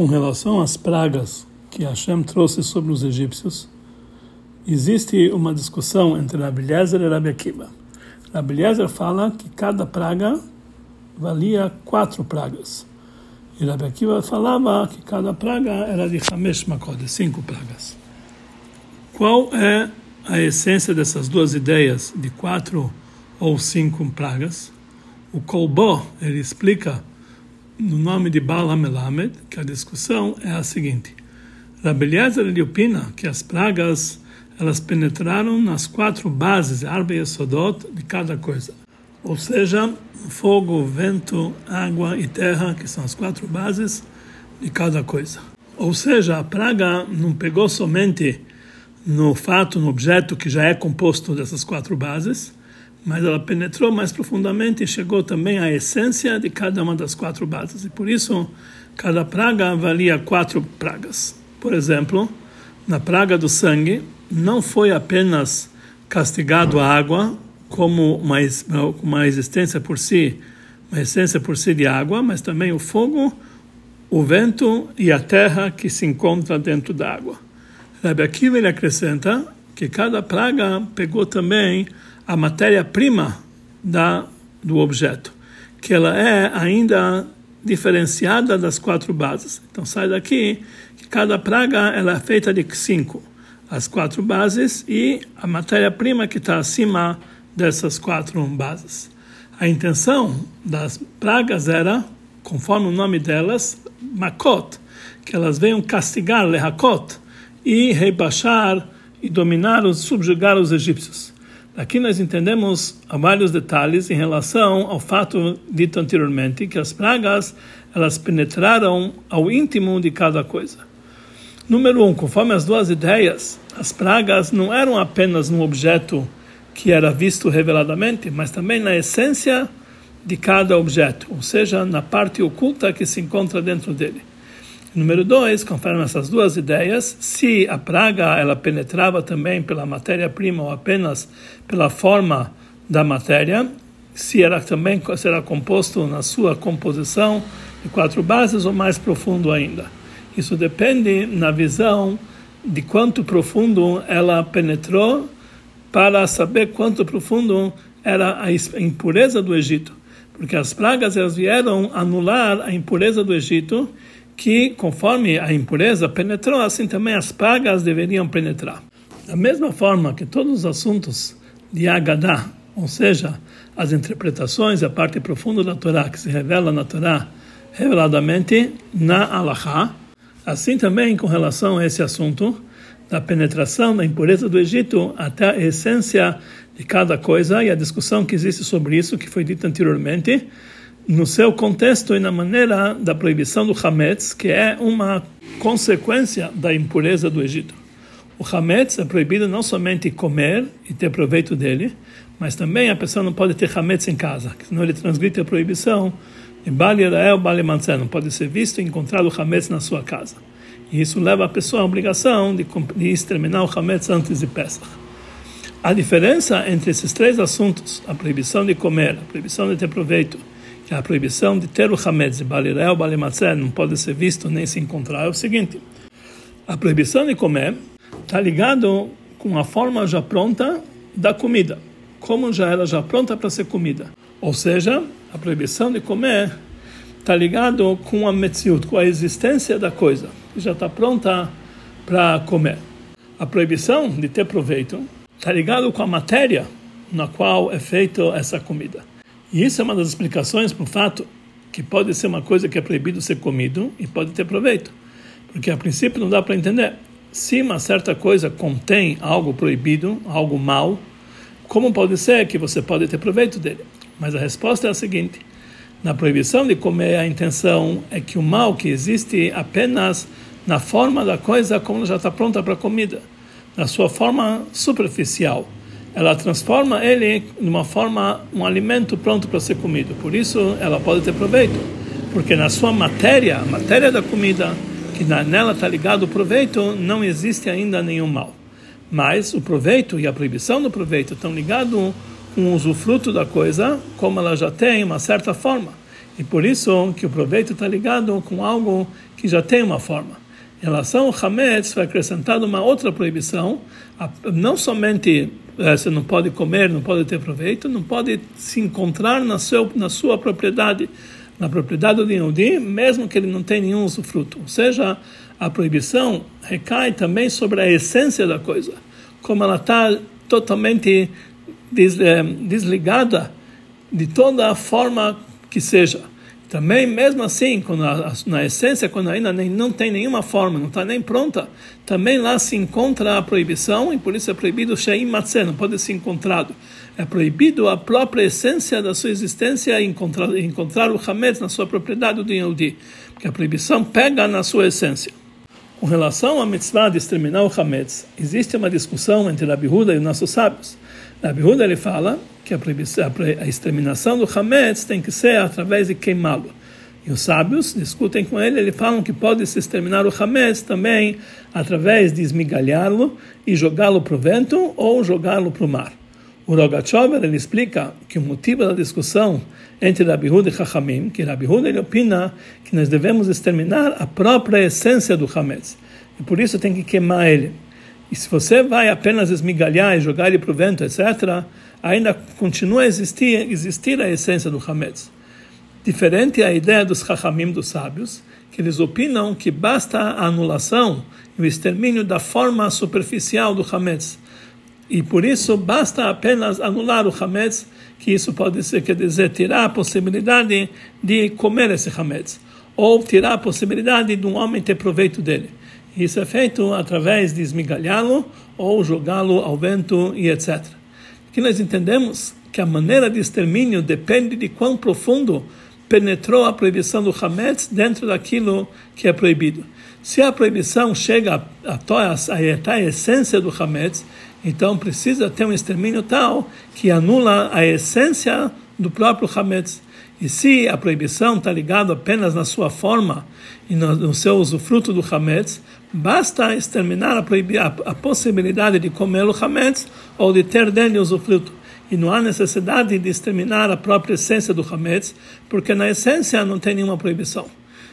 com relação às pragas que Hashem trouxe sobre os egípcios, existe uma discussão entre Rabi Eliezer e Rabi Akiva. Rabi Eliezer fala que cada praga valia quatro pragas. E Rabi Akiva falava que cada praga era de Hamesh Makod, cinco pragas. Qual é a essência dessas duas ideias de quatro ou cinco pragas? O Kolbo, ele explica no nome de Baal HaMelamed, que a discussão é a seguinte. Rabi Eliezer ele opina que as pragas elas penetraram nas quatro bases, Arba e Sodot, de cada coisa. Ou seja, fogo, vento, água e terra, que são as quatro bases de cada coisa. Ou seja, a praga não pegou somente no fato, no objeto que já é composto dessas quatro bases, mas ela penetrou mais profundamente e chegou também à essência de cada uma das quatro bases. E por isso, cada praga valia quatro pragas. Por exemplo, na praga do sangue, não foi apenas castigado a água como uma, uma existência por si, uma essência por si de água, mas também o fogo, o vento e a terra que se encontra dentro da água. Rabbi Akiva ele acrescenta que cada praga pegou também a matéria-prima da do objeto, que ela é ainda diferenciada das quatro bases. Então sai daqui que cada praga ela é feita de cinco, as quatro bases e a matéria-prima que está acima dessas quatro bases. A intenção das pragas era, conforme o nome delas, makot, que elas venham castigar, lehakot, e rebaixar e dominar, os, subjugar os egípcios. Aqui nós entendemos vários detalhes em relação ao fato dito anteriormente, que as pragas elas penetraram ao íntimo de cada coisa. Número um, conforme as duas ideias, as pragas não eram apenas no objeto que era visto reveladamente, mas também na essência de cada objeto, ou seja, na parte oculta que se encontra dentro dele. Número dois, conforme essas duas ideias, se a praga ela penetrava também pela matéria-prima ou apenas pela forma da matéria, se era também será composto na sua composição de quatro bases ou mais profundo ainda. Isso depende na visão de quanto profundo ela penetrou para saber quanto profundo era a impureza do Egito, porque as pragas elas vieram anular a impureza do Egito que conforme a impureza penetrou, assim também as pragas deveriam penetrar. Da mesma forma que todos os assuntos de Agadá, ou seja, as interpretações, a parte profunda da Torá que se revela na Torá reveladamente na Alahá, assim também com relação a esse assunto da penetração da impureza do Egito até a essência de cada coisa e a discussão que existe sobre isso que foi dita anteriormente no seu contexto e na maneira da proibição do Hametz, que é uma consequência da impureza do Egito. O Hametz é proibido não somente comer e ter proveito dele, mas também a pessoa não pode ter Hametz em casa, senão ele transgride a proibição de Bali Rael, Bali Mansé, não pode ser visto e encontrado o Hametz na sua casa. E isso leva a pessoa à obrigação de, de exterminar o Hametz antes de Pesach. A diferença entre esses três assuntos, a proibição de comer, a proibição de ter proveito que a proibição de ter o Hametz, Balirel, Balimatzé, não pode ser visto nem se encontrar, é o seguinte: a proibição de comer está ligado com a forma já pronta da comida, como já era já pronta para ser comida. Ou seja, a proibição de comer está ligado com a metziut, com a existência da coisa, que já está pronta para comer. A proibição de ter proveito está ligado com a matéria na qual é feita essa comida. E isso é uma das explicações para o fato que pode ser uma coisa que é proibido ser comido e pode ter proveito. Porque a princípio não dá para entender. Se uma certa coisa contém algo proibido, algo mal, como pode ser que você pode ter proveito dele? Mas a resposta é a seguinte: na proibição de comer, a intenção é que o mal que existe apenas na forma da coisa como já está pronta para a comida, na sua forma superficial ela transforma ele numa forma, um alimento pronto para ser comido. Por isso, ela pode ter proveito, porque na sua matéria, a matéria da comida, que nela está ligado o proveito, não existe ainda nenhum mal. Mas o proveito e a proibição do proveito estão ligados com o usufruto da coisa, como ela já tem uma certa forma. E por isso que o proveito está ligado com algo que já tem uma forma. Em relação ao Hametz, foi acrescentada uma outra proibição, não somente você não pode comer, não pode ter proveito, não pode se encontrar na, seu, na sua propriedade, na propriedade do Yehudi, mesmo que ele não tenha nenhum usufruto. Ou seja, a proibição recai também sobre a essência da coisa, como ela está totalmente eh, desligada de toda a forma que seja. Também, mesmo assim, quando a, na essência, quando ainda nem, não tem nenhuma forma, não está nem pronta, também lá se encontra a proibição, e por isso é proibido Sheim Matzeh, não pode ser encontrado. É proibido a própria essência da sua existência encontrar, encontrar o Hametz na sua propriedade do Yehudi, porque a proibição pega na sua essência. Com relação à mitzvah de exterminar o Hametz, existe uma discussão entre Rabi Huda e os nossos sábios. Rabi Huda ele fala que a, a exterminação do Hametz tem que ser através de queimá-lo. E os sábios discutem com ele, eles falam que pode se exterminar o Hametz também através de esmigalhá-lo e jogá-lo para o vento ou jogá-lo para o mar. O Rogachover ele explica que o motivo da discussão entre Rabi Huda e Chachamim, que Rabi Huda ele opina que nós devemos exterminar a própria essência do Hametz. E por isso tem que queimar ele. E se você vai apenas esmigalhar e jogar ele para o vento, etc., ainda continua a existir, existir a essência do Hametz. Diferente a ideia dos Chachamim, dos sábios, que eles opinam que basta a anulação e o extermínio da forma superficial do Hametz. E por isso basta apenas anular o Hametz, que isso pode ser, quer dizer, tirar a possibilidade de comer esse Hametz, ou tirar a possibilidade de um homem ter proveito dele. Isso é feito através de esmigalhá-lo ou jogá-lo ao vento e etc. Aqui nós entendemos que a maneira de extermínio depende de quão profundo penetrou a proibição do Hametz dentro daquilo que é proibido. Se a proibição chega a, a, essência do Hametz, então precisa ter um extermínio tal que anula a essência do próprio Hametz. E se a proibição está ligada apenas na sua forma e no seu usufruto do Hametz, basta exterminar a, a, a possibilidade de comer o Hametz ou de ter dele usufruto. E não há necessidade de exterminar a própria essência do Hametz, porque na essência não tem nenhuma proibição.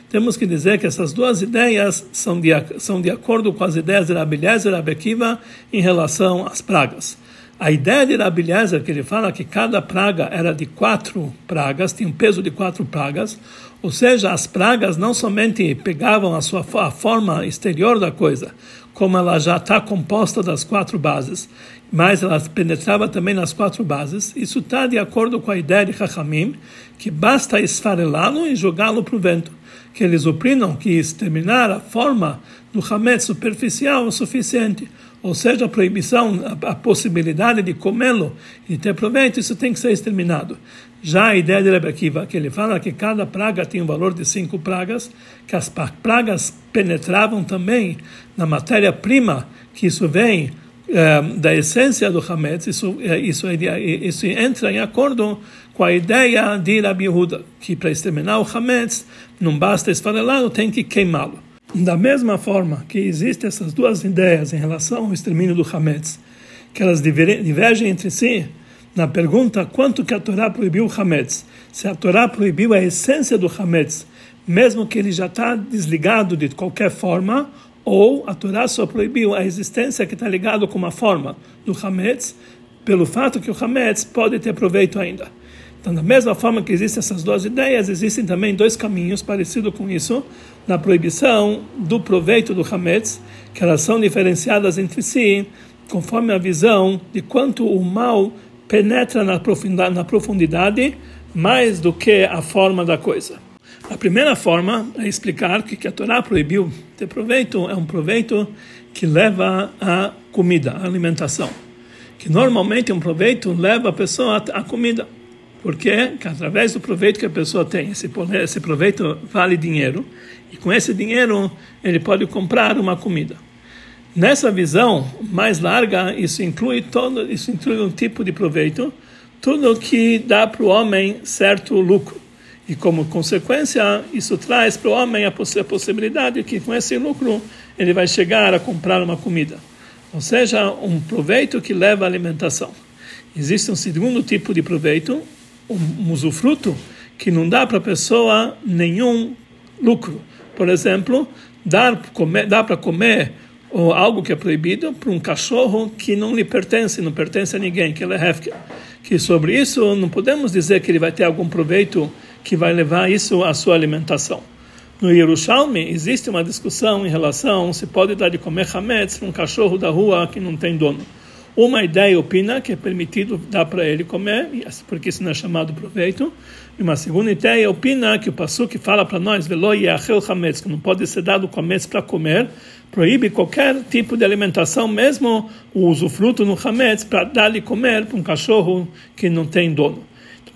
Temos que dizer que essas duas ideias são de, são de acordo com as ideias de Rabi Eliezer e Rabi Akiva em relação às pragas. A ideia de Rabi Eliezer, que ele fala que cada praga era de quatro pragas, tinha um peso de quatro pragas, ou seja, as pragas não somente pegavam a sua a forma exterior da coisa, como ela já está composta das quatro bases, mas ela penetrava também nas quatro bases. Isso está de acordo com a ideia de Chachamim, que basta esfarelá-lo e jogá-lo para o vento. Que eles opinam que exterminar a forma do Hametz superficial é o suficiente ou seja, a proibição, a, a possibilidade de comê-lo e ter proveito, isso tem que ser exterminado. Já a ideia de Rebbe Akiva, que ele fala que cada praga tem um valor de cinco pragas, que as pragas penetravam também na matéria-prima, que isso vem é, da essência do Hametz, isso, é, isso, é, isso entra em acordo com a ideia de Rabi Yehuda, que para exterminar o Hametz não basta esfarelá-lo, tem que queimá-lo. Da mesma forma que existem essas duas ideias em relação ao extermínio do Hametz, que elas divergem entre si, na pergunta quanto que a Torá proibiu o Hametz, se a Torá proibiu a essência do Hametz, mesmo que ele já está desligado de qualquer forma, ou a Torá só proibiu a existência que está ligado com uma forma do Hametz, pelo fato que o Hametz pode ter proveito ainda. Então, da mesma forma que existem essas duas ideias, existem também dois caminhos parecidos com isso na proibição do proveito do Hametz, que elas são diferenciadas entre si, conforme a visão de quanto o mal penetra na profundidade, na profundidade mais do que a forma da coisa. A primeira forma é explicar que, que a Torá proibiu ter proveito é um proveito que leva à comida, à alimentação. Que normalmente um proveito leva a pessoa à comida. Porque que através do proveito que a pessoa tem, esse, esse proveito vale dinheiro, e com esse dinheiro ele pode comprar uma comida. Nessa visão mais larga, isso inclui todo, isso inclui um tipo de proveito, tudo que dá para o homem certo lucro. E como consequência, isso traz para o homem a, poss a possibilidade que com esse lucro ele vai chegar a comprar uma comida. Ou seja, um proveito que leva à alimentação. Existe um segundo tipo de proveito, um usufruto que não dá para a pessoa nenhum lucro. Por exemplo, dar comer, dá para comer ou algo que é proibido para um cachorro que não lhe pertence, não pertence a ninguém, que ele é hefker. Que sobre isso não podemos dizer que ele vai ter algum proveito que vai levar isso à sua alimentação. No Yerushalmi existe uma discussão em relação se pode dar de comer hametz para um cachorro da rua que não tem dono. Uma ideia opina que é permitido dar para ele comer, porque isso não é chamado proveito. E uma segunda ideia opina que o Passuk fala para nós, velo hametz, que não pode ser dado hametz para comer, proíbe qualquer tipo de alimentação, mesmo o usufruto no hametz, para dar-lhe comer para um cachorro que não tem dono.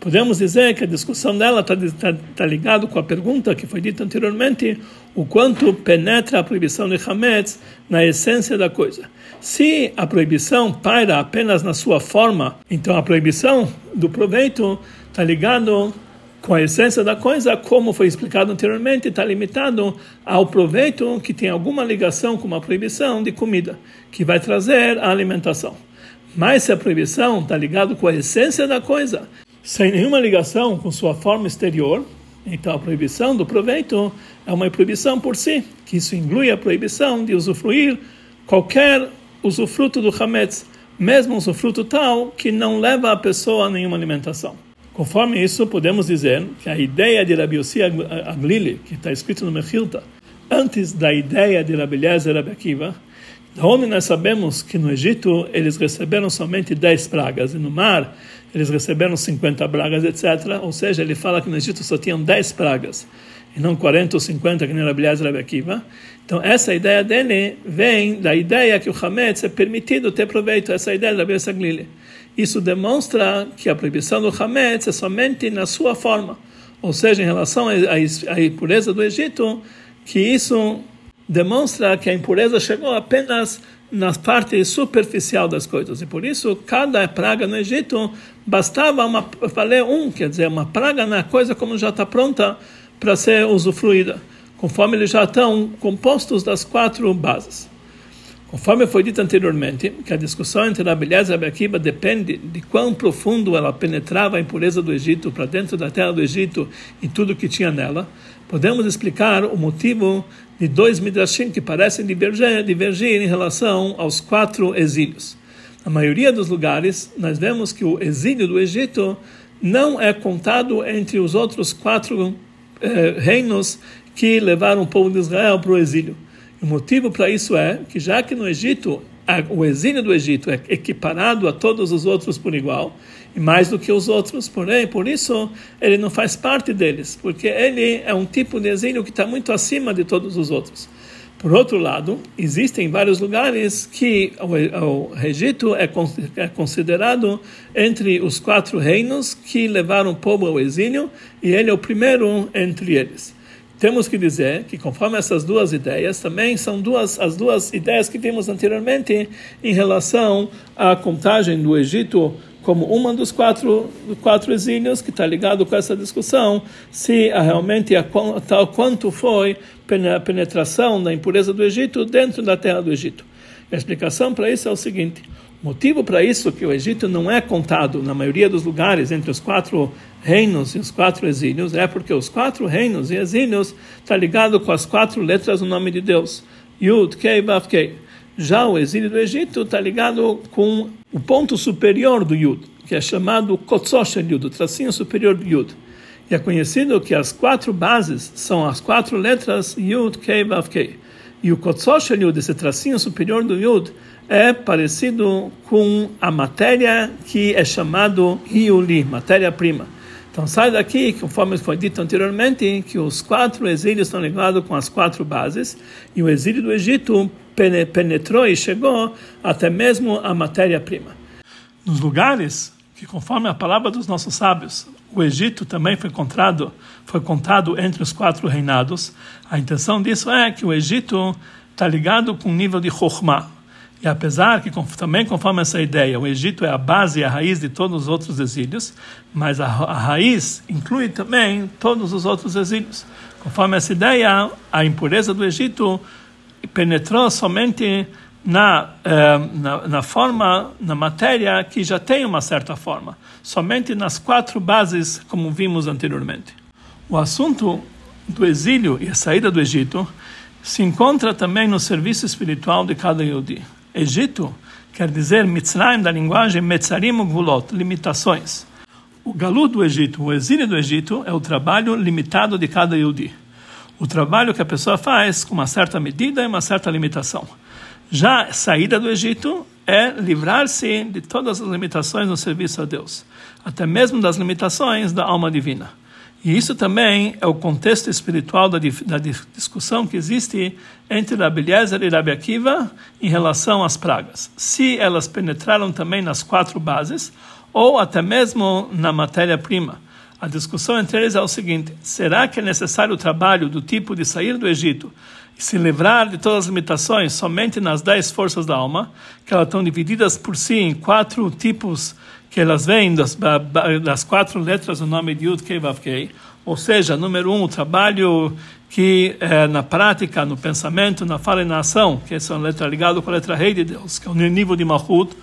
Podemos dizer que a discussão dela está tá, tá ligado com a pergunta que foi dita anteriormente, o quanto penetra a proibição de Hametz na essência da coisa. Se a proibição paira apenas na sua forma, então a proibição do proveito está ligado com a essência da coisa, como foi explicado anteriormente, está limitado ao proveito que tem alguma ligação com uma proibição de comida, que vai trazer a alimentação. Mas se a proibição está ligado com a essência da coisa, sem nenhuma ligação com sua forma exterior, então a proibição do proveito é uma proibição por si, que isso inclui a proibição de usufruir qualquer usufruto do Hametz, mesmo usufruto tal que não leva a pessoa a nenhuma alimentação. Conforme isso, podemos dizer que a ideia de Rabi Yossi Aglili, que está escrito no Mechilta, antes da ideia de Rabi Eliezer Rabi Akiva, da onde nós sabemos que no Egito eles receberam somente 10 pragas, e no mar eles receberam 50 pragas, etc. Ou seja, ele fala que no Egito só tinham 10 pragas, e não 40 ou 50, que nem Rabi Eliezer e. Então, essa ideia dele vem da ideia que o Hametz é permitido ter proveito, essa ideia da Rabi Glili. Isso demonstra que a proibição do Hametz é somente na sua forma, ou seja, em relação à impureza do Egito, que isso demonstra que a impureza chegou apenas na parte superficial das coisas. E por isso, cada praga no Egito bastava uma, valer um, quer dizer, uma praga na coisa como já está pronta para ser usufruída, conforme eles já estão compostos das quatro bases. Conforme foi dito anteriormente, que a discussão entre a beleza e a Akiba depende de quão profundo ela penetrava a impureza do Egito para dentro da terra do Egito e tudo que tinha nela, podemos explicar o motivo de dois midrashim que parecem divergir, divergir em relação aos quatro exílios. Na maioria dos lugares, nós vemos que o exílio do Egito não é contado entre os outros quatro eh, reinos que levaram o povo de Israel para o exílio. O motivo para isso é que já que no Egito o exílio do Egito é equiparado a todos os outros por igual, mais do que os outros, porém, por isso ele não faz parte deles, porque ele é um tipo de exílio que está muito acima de todos os outros. Por outro lado, existem vários lugares que o, Egito é, é considerado entre os quatro reinos que levaram o povo ao exílio, e ele é o primeiro entre eles temos que dizer que conforme essas duas ideias também são duas as duas ideias que vimos anteriormente em relação à contagem do Egito como uma dos quatro quatro exílios que está ligado com essa discussão se realmente a, tal quanto foi a penetração da impureza do Egito dentro da terra do Egito. A explicação para isso é o seguinte: o motivo para isso que o Egito não é contado na maioria dos lugares entre os quatro reinos e os quatro exílios é porque os quatro reinos e exílios está ligado com as quatro letras do nome de Deus. Yud, Kei, Vav, Kei. Já o exílio do Egito está ligado com o ponto superior do Yud, que é chamado Kotsoshel Yud, o tracinho superior do Yud. E é conhecido que as quatro bases são as quatro letras Yud, Kei, Vav, Kei. E o Kotsoshel Yud, esse tracinho superior do Yud, é parecido com a matéria que é chamado Hiuli, matéria-prima. Então sai daqui, conforme foi dito anteriormente, que os quatro exílios estão ligados com as quatro bases, e o exílio do Egito penetrou e chegou até mesmo a matéria-prima. Nos lugares que, conforme a palavra dos nossos sábios, o Egito também foi encontrado, foi contado entre os quatro reinados, a intenção disso é que o Egito está ligado com o nível de Chokhmah, e apesar que, também conforme essa ideia, o Egito é a base e a raiz de todos os outros exílios, mas a, a raiz inclui também todos os outros exílios. Conforme essa ideia, a impureza do Egito penetrou somente na, eh, na, na, forma, na matéria que já tem uma certa forma, somente nas quatro bases, como vimos anteriormente. O assunto do exílio e a saída do Egito se encontra também no serviço espiritual de cada Yodi. Egito quer dizer Mitzrayim da linguagem Metzarim Gvulot, limitações. O galut do Egito, o exílio do Egito, é o trabalho limitado de cada Yodi. O trabalho que a pessoa faz com uma certa medida e uma certa limitação. Já a saída do Egito é livrar-se de todas as limitações no serviço a Deus, até mesmo das limitações da alma divina. E isso também é o contexto espiritual da, da discussão que existe entre Rabi Eliezer e Rabi Akiva em relação às pragas. Se elas penetraram também nas quatro bases, ou até mesmo na matéria-prima. A discussão entre eles é o seguinte: será que é necessário o trabalho do tipo de sair do Egito e se livrar de todas as limitações somente nas dez forças da alma, que elas estão divididas por si em quatro tipos que elas vêm das, das quatro letras do nome de Yud Kei Vav Kei, ou seja, número um, o trabalho que é, na prática, no pensamento, na fala e na ação, que é uma letra ligada com a letra Rei de Deus, que é o nível de Mahut.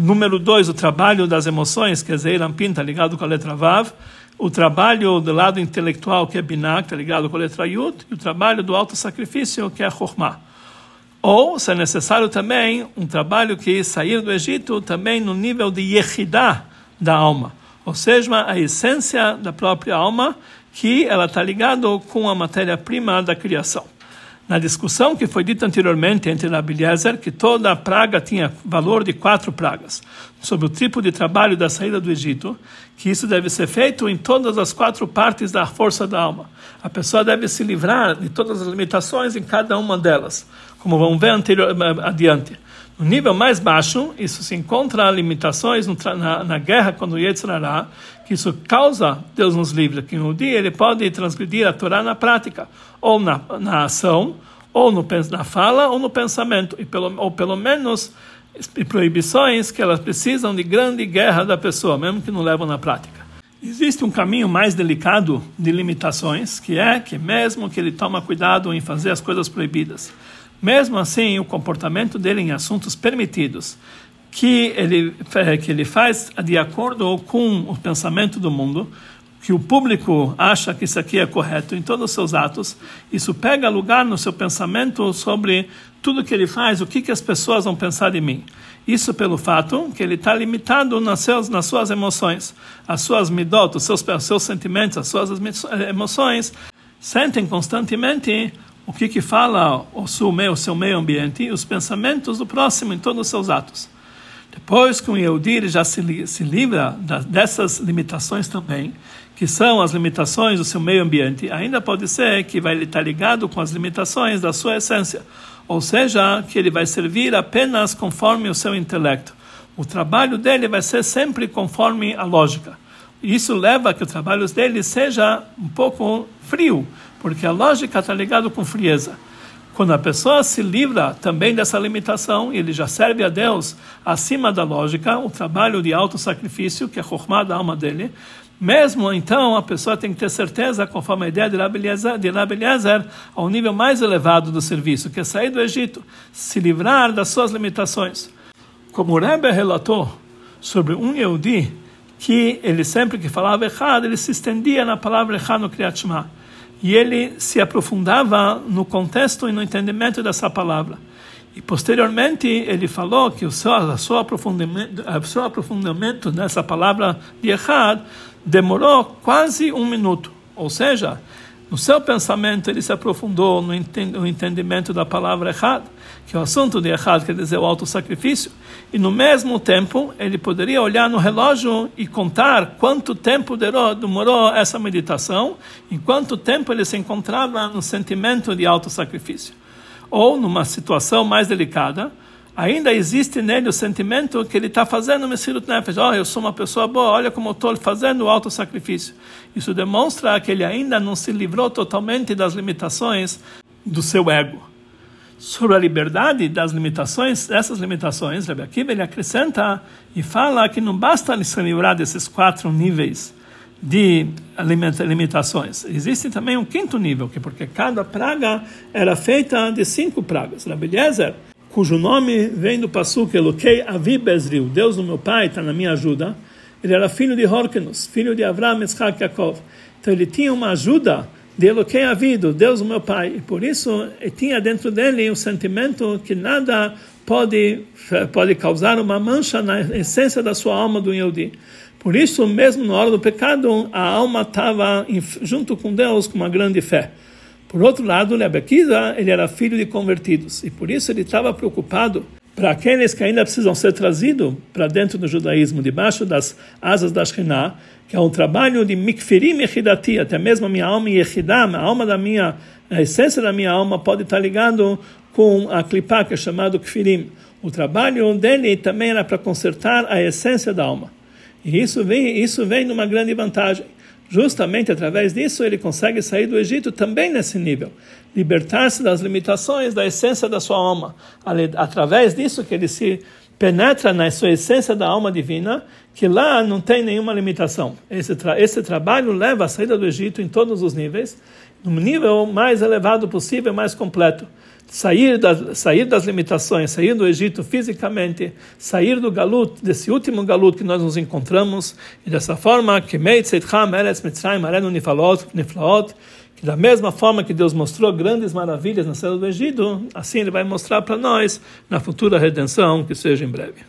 Número dois, o trabalho das emoções, que é Zeir Ampin, está ligado com a letra Vav. O trabalho do lado intelectual, que é Binah, que está ligado com a letra Yud. E o trabalho do auto sacrifício, que é Chokhmah. Ou, se é necessário também, um trabalho que sair do Egito também no nível de Yehidah da alma, ou seja, a essência da própria alma, que ela está ligada com a matéria-prima da criação. Na discussão que foi dita anteriormente entre Eliezer, que toda praga tinha valor de quatro pragas, sobre o tipo de trabalho da saída do Egito, que isso deve ser feito em todas as quatro partes da força da alma. A pessoa deve se livrar de todas as limitações em cada uma delas como vamos ver anterior, adiante. No nível mais baixo, isso se encontra limitações na, na guerra quando o Yetzirará, que isso causa, Deus nos livre, que um dia ele pode transgredir a Torá na prática, ou na, na ação, ou no, na fala, ou no pensamento, e pelo, ou pelo menos proibições que elas precisam de grande guerra da pessoa, mesmo que não levam na prática. Existe um caminho mais delicado de limitações, que é que mesmo que ele toma cuidado em fazer as coisas proibidas, mesmo assim, o comportamento dele em assuntos permitidos, que ele, que ele faz de acordo com o pensamento do mundo, que o público acha que isso aqui é correto em todos os seus atos, isso pega lugar no seu pensamento sobre tudo que ele faz, o que, que as pessoas vão pensar de mim. Isso pelo fato que ele está limitado nas, seus, nas suas emoções, as suas midot, os seus, os seus sentimentos, as suas emoções, sentem constantemente o que que fala o seu meio, o seu meio ambiente e os pensamentos do próximo em todos os seus atos. Depois que o Yehudi já se, se livra dessas limitações também, que são as limitações do seu meio ambiente, ainda pode ser que vai estar ligado com as limitações da sua essência, ou seja, que ele vai servir apenas conforme o seu intelecto. O trabalho dele vai ser sempre conforme a lógica. Isso leva a que o trabalho dele seja um pouco frio, porque a lógica está ligada com frieza. Quando a pessoa se livra também dessa limitação, ele já serve a Deus acima da lógica, o trabalho de auto-sacrifício, que é a da alma dele, mesmo então, a pessoa tem que ter certeza, conforme a ideia de Rabi Eliezer ao nível mais elevado do serviço, que é sair do Egito, se livrar das suas limitações. Como o Rebbe relatou sobre um Yehudi, que ele sempre que falava errado, ele se estendia na palavra errado no Kriyat Shema e ele se aprofundava no contexto e no entendimento dessa palavra. E posteriormente ele falou que o seu, aprofundamento, o seu aprofundamento nessa palavra de errado demorou quase um minuto. Ou seja, no seu pensamento ele se aprofundou no entendimento da palavra errado que o assunto de errado quer dizer o auto-sacrifício, e no mesmo tempo ele poderia olhar no relógio e contar quanto tempo demorou essa meditação, em quanto tempo ele se encontrava no sentimento de auto-sacrifício. Ou, numa situação mais delicada, ainda existe nele o sentimento que ele está fazendo Messirut Nefesh. Oh, eu sou uma pessoa boa, olha como estou fazendo o auto-sacrifício. Isso demonstra que ele ainda não se livrou totalmente das limitações do seu ego sobre a liberdade das limitações, essas limitações, Rebbe Akiva ele acrescenta e fala que não basta se livrar desses quatro níveis de limitações. Existe também um quinto nível, que é porque cada praga era feita de cinco pragas. Rebbe Eliezer, cujo nome vem do Passuk Elokei Avi Bezril, Deus do meu pai está na minha ajuda, ele era filho de Horkenus, filho de Avram, Yitzhak, Yaakov. Então ele tinha uma ajuda de Eloquei a vida, Deus o meu Pai. E por isso tinha dentro dele um sentimento que nada pode pode causar uma mancha na essência da sua alma do Yehudi. Por isso, mesmo na hora do pecado, a alma estava junto com Deus com uma grande fé. Por outro lado, Lebekiza, ele era filho de convertidos, e por isso ele estava preocupado para aqueles que ainda precisam ser trazidos para dentro do judaísmo, debaixo das asas da Shekhinah, que é um trabalho de mikfirim echidati, até mesmo a minha alma yechidá, a alma da minha, a essência da minha alma pode estar ligado com a clipá, que é chamado kfirim. O trabalho dele também era para consertar a essência da alma. E isso vem, isso vem numa grande vantagem. Justamente através disso ele consegue sair do Egito também nesse nível, libertar-se das limitações da essência da sua alma. Através disso que ele se penetra na sua essência da alma divina, que lá não tem nenhuma limitação. Esse, tra esse trabalho leva à saída do Egito em todos os níveis, no nível mais elevado possível, mais completo sair, da, sair das limitações, sair do Egito fisicamente, sair do galut, desse último galut que nós nos encontramos, e dessa forma, que que da mesma forma que Deus mostrou grandes maravilhas na saída do Egito, assim Ele vai mostrar para nós na futura redenção, que seja em breve.